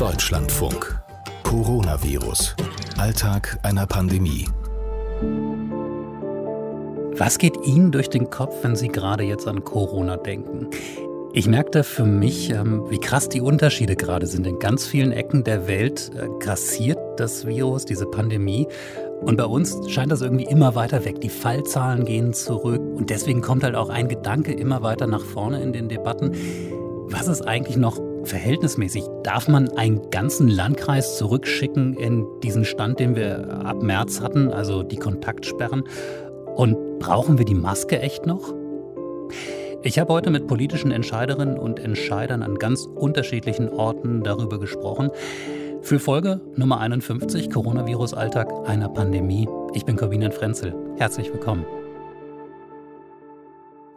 Deutschlandfunk. Coronavirus. Alltag einer Pandemie. Was geht Ihnen durch den Kopf, wenn Sie gerade jetzt an Corona denken? Ich merke da für mich, ähm, wie krass die Unterschiede gerade sind. In ganz vielen Ecken der Welt äh, grassiert das Virus, diese Pandemie. Und bei uns scheint das irgendwie immer weiter weg. Die Fallzahlen gehen zurück. Und deswegen kommt halt auch ein Gedanke immer weiter nach vorne in den Debatten. Was ist eigentlich noch verhältnismäßig? Darf man einen ganzen Landkreis zurückschicken in diesen Stand, den wir ab März hatten, also die Kontaktsperren? Und brauchen wir die Maske echt noch? Ich habe heute mit politischen Entscheiderinnen und Entscheidern an ganz unterschiedlichen Orten darüber gesprochen. Für Folge Nummer 51, Coronavirus-Alltag einer Pandemie. Ich bin Corbinian Frenzel. Herzlich willkommen.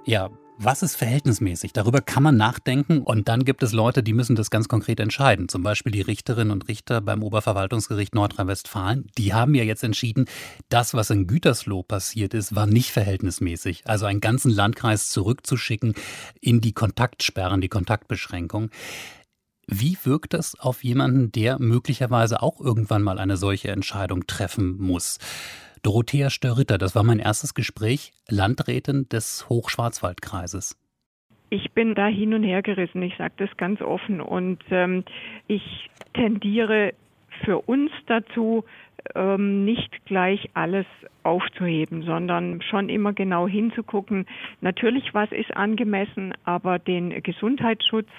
Ja, was ist verhältnismäßig? Darüber kann man nachdenken und dann gibt es Leute, die müssen das ganz konkret entscheiden. Zum Beispiel die Richterinnen und Richter beim Oberverwaltungsgericht Nordrhein-Westfalen. Die haben ja jetzt entschieden, das, was in Gütersloh passiert ist, war nicht verhältnismäßig. Also einen ganzen Landkreis zurückzuschicken in die Kontaktsperren, die Kontaktbeschränkung. Wie wirkt das auf jemanden, der möglicherweise auch irgendwann mal eine solche Entscheidung treffen muss? Dorothea Störritter, das war mein erstes Gespräch, Landrätin des Hochschwarzwaldkreises. Ich bin da hin und her gerissen, ich sage das ganz offen. Und ähm, ich tendiere für uns dazu, ähm, nicht gleich alles aufzuheben, sondern schon immer genau hinzugucken. Natürlich, was ist angemessen, aber den Gesundheitsschutz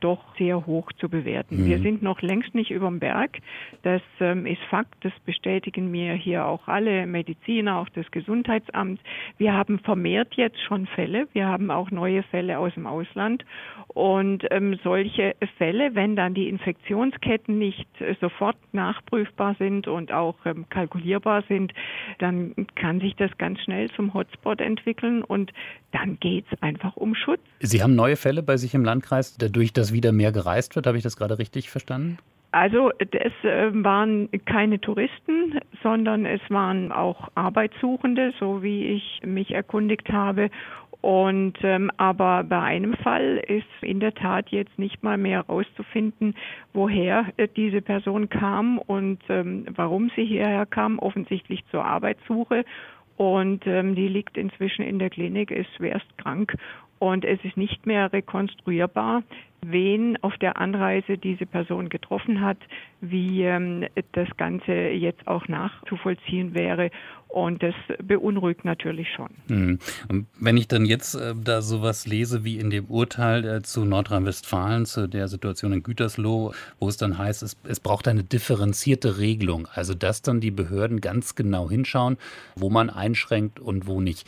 doch sehr hoch zu bewerten. Mhm. Wir sind noch längst nicht über dem Berg. Das ähm, ist Fakt. Das bestätigen mir hier auch alle Mediziner, auch das Gesundheitsamt. Wir haben vermehrt jetzt schon Fälle. Wir haben auch neue Fälle aus dem Ausland. Und ähm, solche Fälle, wenn dann die Infektionsketten nicht äh, sofort nachprüfbar sind und auch ähm, kalkulierbar sind, dann kann sich das ganz schnell zum Hotspot entwickeln und dann geht es einfach um Schutz. Sie haben neue Fälle bei sich im Landkreis, dadurch, dass wieder mehr gereist wird. Habe ich das gerade richtig verstanden? Also es äh, waren keine Touristen, sondern es waren auch Arbeitssuchende, so wie ich mich erkundigt habe. Und ähm, aber bei einem Fall ist in der Tat jetzt nicht mal mehr herauszufinden, woher äh, diese Person kam und ähm, warum sie hierher kam, offensichtlich zur Arbeitssuche. Und ähm, die liegt inzwischen in der Klinik, ist schwerst krank und es ist nicht mehr rekonstruierbar, wen auf der Anreise diese Person getroffen hat, wie ähm, das Ganze jetzt auch nachzuvollziehen wäre. Und das beunruhigt natürlich schon. Hm. Und wenn ich dann jetzt äh, da sowas lese wie in dem Urteil äh, zu Nordrhein-Westfalen, zu der Situation in Gütersloh, wo es dann heißt, es, es braucht eine differenzierte Regelung. Also dass dann die Behörden ganz genau hinschauen, wo man einschränkt und wo nicht.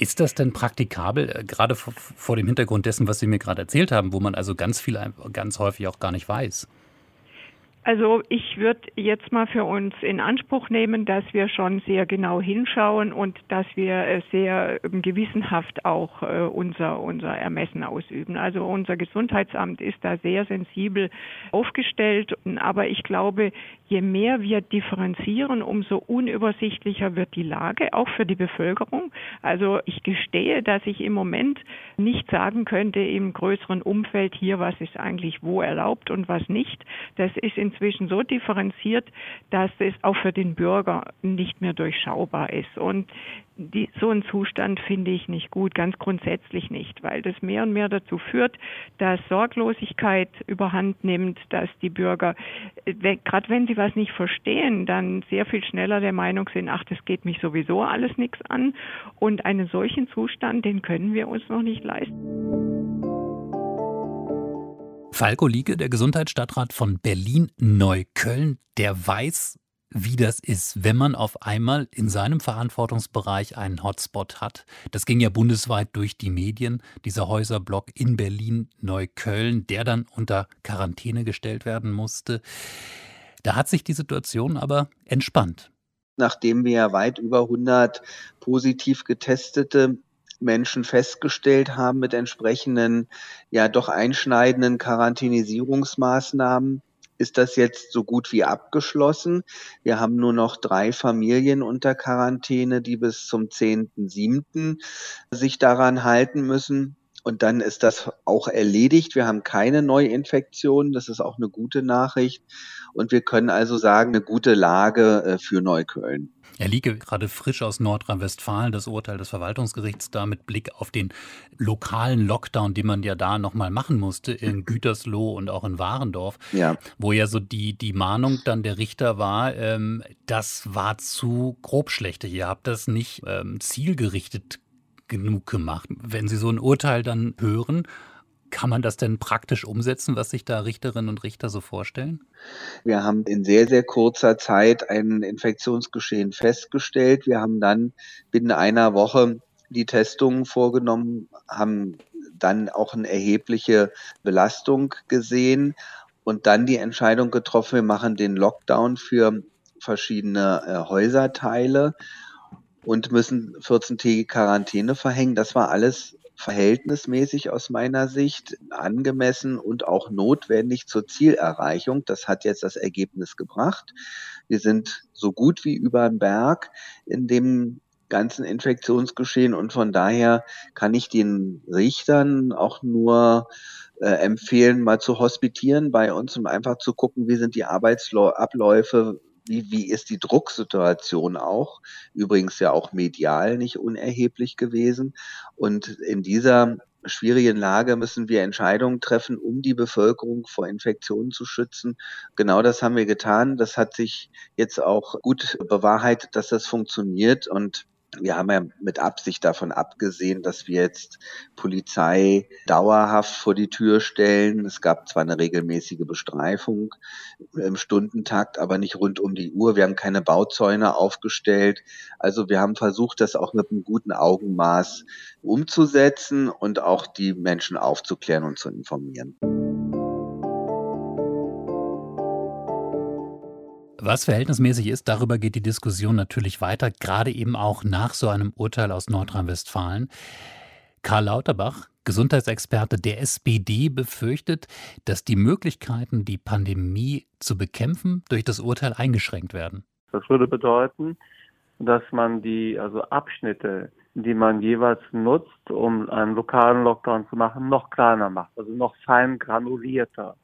Ist das denn praktikabel, äh, gerade vor dem Hintergrund dessen, was Sie mir gerade erzählt haben, wo man also ganz viel, ganz häufig auch gar nicht weiß? Also ich würde jetzt mal für uns in Anspruch nehmen, dass wir schon sehr genau hinschauen und dass wir äh, sehr ähm, gewissenhaft auch äh, unser, unser Ermessen ausüben. Also unser Gesundheitsamt ist da sehr sensibel aufgestellt. Aber ich glaube, je mehr wir differenzieren, umso unübersichtlicher wird die Lage, auch für die Bevölkerung. Also ich gestehe, dass ich im Moment nicht sagen könnte im größeren Umfeld hier, was ist eigentlich wo erlaubt und was nicht. Das ist in inzwischen so differenziert, dass es auch für den Bürger nicht mehr durchschaubar ist. Und die, so einen Zustand finde ich nicht gut, ganz grundsätzlich nicht, weil das mehr und mehr dazu führt, dass Sorglosigkeit überhand nimmt, dass die Bürger, gerade wenn sie was nicht verstehen, dann sehr viel schneller der Meinung sind, ach, das geht mich sowieso alles nichts an. Und einen solchen Zustand, den können wir uns noch nicht leisten. Falco Liege, der Gesundheitsstadtrat von Berlin-Neukölln, der weiß, wie das ist, wenn man auf einmal in seinem Verantwortungsbereich einen Hotspot hat. Das ging ja bundesweit durch die Medien, dieser Häuserblock in Berlin-Neukölln, der dann unter Quarantäne gestellt werden musste. Da hat sich die Situation aber entspannt. Nachdem wir weit über 100 positiv getestete Menschen festgestellt haben mit entsprechenden, ja doch einschneidenden Quarantänisierungsmaßnahmen, ist das jetzt so gut wie abgeschlossen. Wir haben nur noch drei Familien unter Quarantäne, die bis zum 10.7. sich daran halten müssen. Und dann ist das auch erledigt. Wir haben keine Neuinfektionen. Das ist auch eine gute Nachricht. Und wir können also sagen, eine gute Lage äh, für Neukölln. Er liege gerade frisch aus Nordrhein-Westfalen, das Urteil des Verwaltungsgerichts da mit Blick auf den lokalen Lockdown, den man ja da nochmal machen musste in Gütersloh und auch in Warendorf, ja. wo ja so die, die Mahnung dann der Richter war, ähm, das war zu grobschlächtig. Ihr habt das nicht ähm, zielgerichtet genug gemacht. Wenn Sie so ein Urteil dann hören, kann man das denn praktisch umsetzen, was sich da Richterinnen und Richter so vorstellen? Wir haben in sehr, sehr kurzer Zeit ein Infektionsgeschehen festgestellt. Wir haben dann binnen einer Woche die Testungen vorgenommen, haben dann auch eine erhebliche Belastung gesehen und dann die Entscheidung getroffen, wir machen den Lockdown für verschiedene äh, Häuserteile und müssen 14-tägige Quarantäne verhängen. Das war alles verhältnismäßig aus meiner Sicht angemessen und auch notwendig zur Zielerreichung. Das hat jetzt das Ergebnis gebracht. Wir sind so gut wie über den Berg in dem ganzen Infektionsgeschehen und von daher kann ich den Richtern auch nur äh, empfehlen, mal zu hospitieren bei uns, um einfach zu gucken, wie sind die Arbeitsabläufe, wie, wie ist die Drucksituation auch, übrigens ja auch medial nicht unerheblich gewesen. Und in dieser schwierigen Lage müssen wir Entscheidungen treffen, um die Bevölkerung vor Infektionen zu schützen. Genau das haben wir getan. Das hat sich jetzt auch gut bewahrheitet, dass das funktioniert. Und wir haben ja mit Absicht davon abgesehen, dass wir jetzt Polizei dauerhaft vor die Tür stellen. Es gab zwar eine regelmäßige Bestreifung im Stundentakt, aber nicht rund um die Uhr. Wir haben keine Bauzäune aufgestellt. Also wir haben versucht, das auch mit einem guten Augenmaß umzusetzen und auch die Menschen aufzuklären und zu informieren. Was verhältnismäßig ist, darüber geht die Diskussion natürlich weiter, gerade eben auch nach so einem Urteil aus Nordrhein-Westfalen. Karl Lauterbach, Gesundheitsexperte der SPD, befürchtet, dass die Möglichkeiten, die Pandemie zu bekämpfen, durch das Urteil eingeschränkt werden. Das würde bedeuten, dass man die also Abschnitte, die man jeweils nutzt, um einen lokalen Lockdown zu machen, noch kleiner macht, also noch fein granulierter.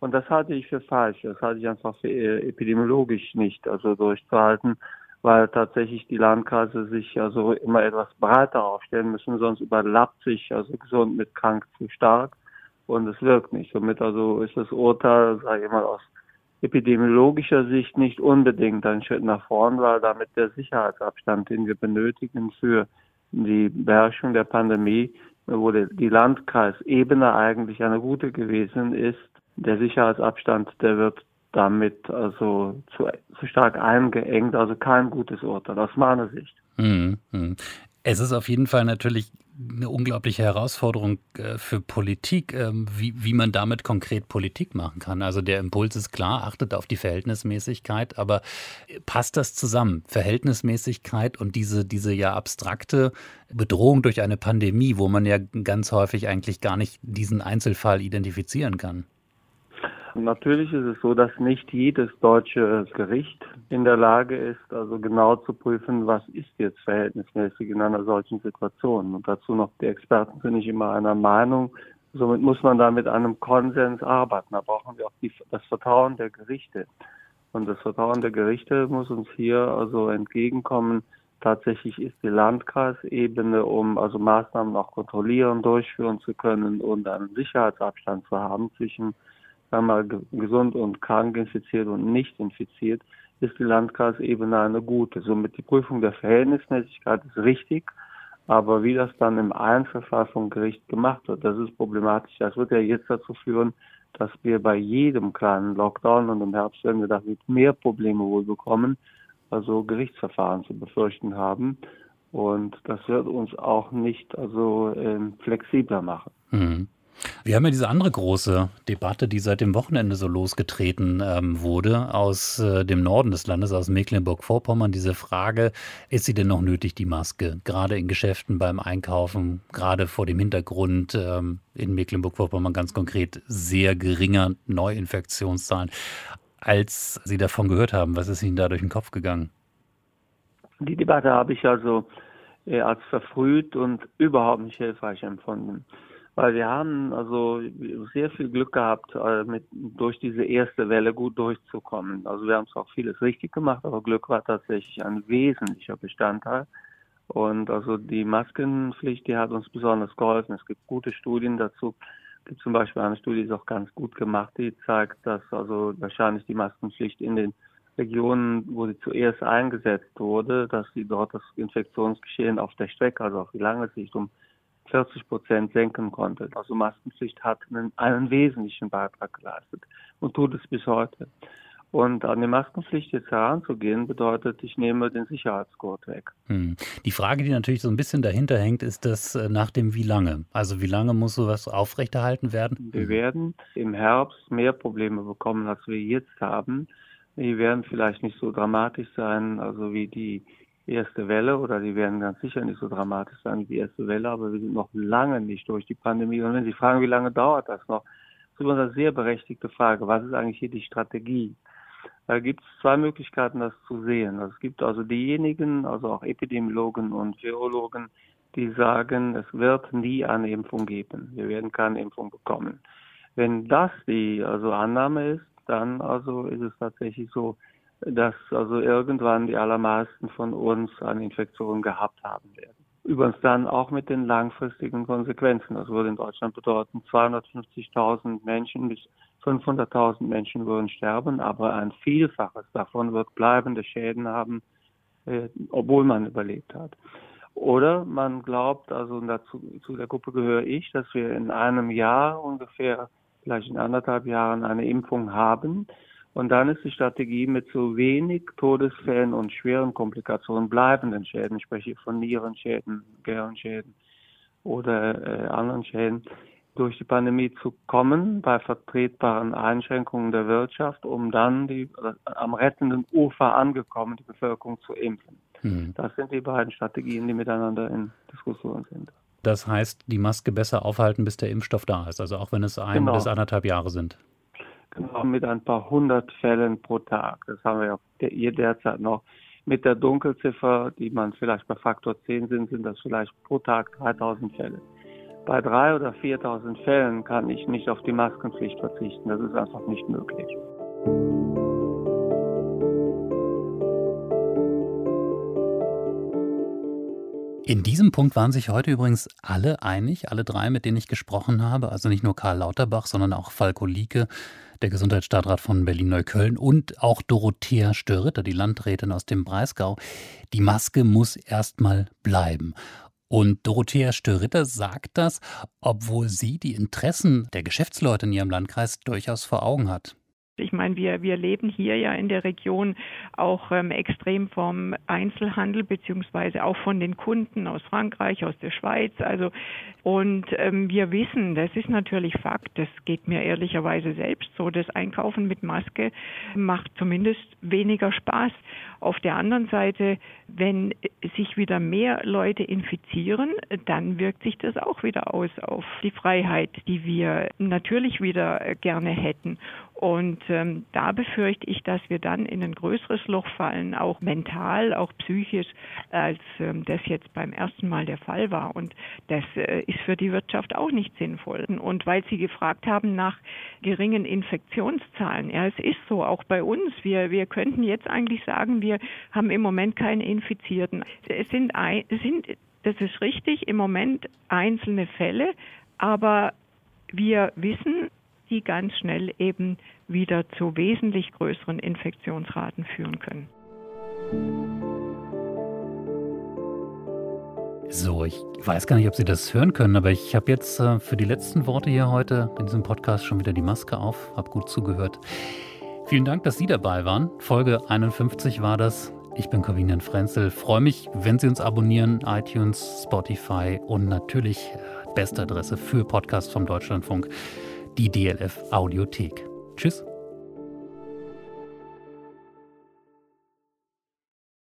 Und das halte ich für falsch. Das halte ich einfach für äh, epidemiologisch nicht also durchzuhalten, weil tatsächlich die Landkreise sich also immer etwas breiter aufstellen müssen, sonst überlappt sich also gesund mit krank zu stark und es wirkt nicht. Somit also ist das Urteil, sage ich mal, aus epidemiologischer Sicht nicht unbedingt ein Schritt nach vorn, weil damit der Sicherheitsabstand, den wir benötigen für die Beherrschung der Pandemie, wo die Landkreisebene eigentlich eine gute gewesen ist, der Sicherheitsabstand, der wird damit also zu, zu stark eingeengt, also kein gutes Urteil aus meiner Sicht. Mhm. Es ist auf jeden Fall natürlich eine unglaubliche Herausforderung äh, für Politik, ähm, wie, wie man damit konkret Politik machen kann. Also der Impuls ist klar, achtet auf die Verhältnismäßigkeit, aber passt das zusammen? Verhältnismäßigkeit und diese, diese ja abstrakte Bedrohung durch eine Pandemie, wo man ja ganz häufig eigentlich gar nicht diesen Einzelfall identifizieren kann. Natürlich ist es so, dass nicht jedes deutsche Gericht in der Lage ist, also genau zu prüfen, was ist jetzt verhältnismäßig in einer solchen Situation. Und dazu noch, die Experten sind nicht immer einer Meinung. Somit muss man da mit einem Konsens arbeiten. Da brauchen wir auch die, das Vertrauen der Gerichte. Und das Vertrauen der Gerichte muss uns hier also entgegenkommen. Tatsächlich ist die Landkreisebene, um also Maßnahmen auch kontrollieren, durchführen zu können und einen Sicherheitsabstand zu haben zwischen einmal gesund und krank infiziert und nicht infiziert, ist die Landkreisebene eine gute. Somit die Prüfung der Verhältnismäßigkeit ist richtig, aber wie das dann im Einzelfall vom Gericht gemacht wird, das ist problematisch. Das wird ja jetzt dazu führen, dass wir bei jedem kleinen Lockdown und im Herbst werden wir damit mehr Probleme wohl bekommen, also Gerichtsverfahren zu befürchten haben. Und das wird uns auch nicht also ähm, flexibler machen. Mhm. Wir haben ja diese andere große Debatte, die seit dem Wochenende so losgetreten ähm, wurde, aus äh, dem Norden des Landes, aus Mecklenburg-Vorpommern. Diese Frage, ist sie denn noch nötig, die Maske? Gerade in Geschäften beim Einkaufen, gerade vor dem Hintergrund ähm, in Mecklenburg-Vorpommern ganz konkret sehr geringer Neuinfektionszahlen. Als Sie davon gehört haben, was ist Ihnen da durch den Kopf gegangen? Die Debatte habe ich also äh, als verfrüht und überhaupt nicht hilfreich empfunden. Weil wir haben also sehr viel Glück gehabt, äh, mit, durch diese erste Welle gut durchzukommen. Also wir haben zwar auch vieles richtig gemacht, aber Glück war tatsächlich ein wesentlicher Bestandteil. Und also die Maskenpflicht, die hat uns besonders geholfen. Es gibt gute Studien dazu. Es gibt zum Beispiel eine Studie, die ist auch ganz gut gemacht, die zeigt, dass also wahrscheinlich die Maskenpflicht in den Regionen, wo sie zuerst eingesetzt wurde, dass sie dort das Infektionsgeschehen auf der Strecke, also auf die lange Sicht, um 40 Prozent senken konnte. Also Maskenpflicht hat einen, einen wesentlichen Beitrag geleistet und tut es bis heute. Und an die Maskenpflicht jetzt heranzugehen, bedeutet, ich nehme den Sicherheitsgurt weg. Hm. Die Frage, die natürlich so ein bisschen dahinter hängt, ist das äh, nach dem wie lange? Also wie lange muss sowas aufrechterhalten werden? Wir werden im Herbst mehr Probleme bekommen, als wir jetzt haben. Die werden vielleicht nicht so dramatisch sein, also wie die erste Welle oder die werden ganz sicher nicht so dramatisch sein wie die erste Welle, aber wir sind noch lange nicht durch die Pandemie. Und wenn Sie fragen, wie lange dauert das noch, ist immer eine sehr berechtigte Frage. Was ist eigentlich hier die Strategie? Da gibt es zwei Möglichkeiten, das zu sehen. Es gibt also diejenigen, also auch Epidemiologen und Virologen, die sagen, es wird nie eine Impfung geben. Wir werden keine Impfung bekommen. Wenn das die also Annahme ist, dann also ist es tatsächlich so, dass also irgendwann die allermeisten von uns eine Infektion gehabt haben werden. Übrigens dann auch mit den langfristigen Konsequenzen. Das würde in Deutschland bedeuten, 250.000 Menschen bis 500.000 Menschen würden sterben, aber ein Vielfaches davon wird bleibende Schäden haben, äh, obwohl man überlebt hat. Oder man glaubt, also dazu, zu der Gruppe gehöre ich, dass wir in einem Jahr ungefähr, vielleicht in anderthalb Jahren eine Impfung haben, und dann ist die Strategie mit so wenig Todesfällen und schweren Komplikationen, bleibenden Schäden, ich spreche von Nierenschäden, Gehirnschäden oder äh, anderen Schäden, durch die Pandemie zu kommen bei vertretbaren Einschränkungen der Wirtschaft, um dann die äh, am rettenden Ufer angekommen, die Bevölkerung zu impfen. Mhm. Das sind die beiden Strategien, die miteinander in Diskussion sind. Das heißt, die Maske besser aufhalten, bis der Impfstoff da ist, also auch wenn es ein genau. bis anderthalb Jahre sind genau mit ein paar hundert Fällen pro Tag. Das haben wir ja hier derzeit noch. Mit der Dunkelziffer, die man vielleicht bei Faktor 10 sind, sind das vielleicht pro Tag 3000 Fälle. Bei 3.000 oder 4.000 Fällen kann ich nicht auf die Maskenpflicht verzichten. Das ist einfach nicht möglich. In diesem Punkt waren sich heute übrigens alle einig, alle drei, mit denen ich gesprochen habe. Also nicht nur Karl Lauterbach, sondern auch Falko Lieke, der Gesundheitsstadtrat von Berlin-Neukölln und auch Dorothea Störritter, die Landrätin aus dem Breisgau. Die Maske muss erstmal bleiben. Und Dorothea Störritter sagt das, obwohl sie die Interessen der Geschäftsleute in ihrem Landkreis durchaus vor Augen hat. Ich meine, wir, wir leben hier ja in der Region auch ähm, extrem vom Einzelhandel beziehungsweise auch von den Kunden aus Frankreich, aus der Schweiz. Also und ähm, wir wissen, das ist natürlich Fakt. Das geht mir ehrlicherweise selbst so. Das Einkaufen mit Maske macht zumindest weniger Spaß. Auf der anderen Seite, wenn sich wieder mehr Leute infizieren, dann wirkt sich das auch wieder aus auf die Freiheit, die wir natürlich wieder gerne hätten. Und ähm, da befürchte ich, dass wir dann in ein größeres Loch fallen, auch mental, auch psychisch, als ähm, das jetzt beim ersten Mal der Fall war. Und das äh, ist für die Wirtschaft auch nicht sinnvoll. Und weil Sie gefragt haben nach geringen Infektionszahlen, ja, es ist so, auch bei uns. Wir, wir könnten jetzt eigentlich sagen, wir haben im Moment keine Infizierten. Es sind, ein, es sind das ist richtig, im Moment einzelne Fälle, aber wir wissen, die ganz schnell eben wieder zu wesentlich größeren Infektionsraten führen können. So, ich weiß gar nicht, ob Sie das hören können, aber ich habe jetzt äh, für die letzten Worte hier heute in diesem Podcast schon wieder die Maske auf, habe gut zugehört. Vielen Dank, dass Sie dabei waren. Folge 51 war das. Ich bin Corvinian Frenzel. Freue mich, wenn Sie uns abonnieren, iTunes, Spotify und natürlich äh, beste Adresse für Podcast vom Deutschlandfunk die DLF Audiothek. Tschüss.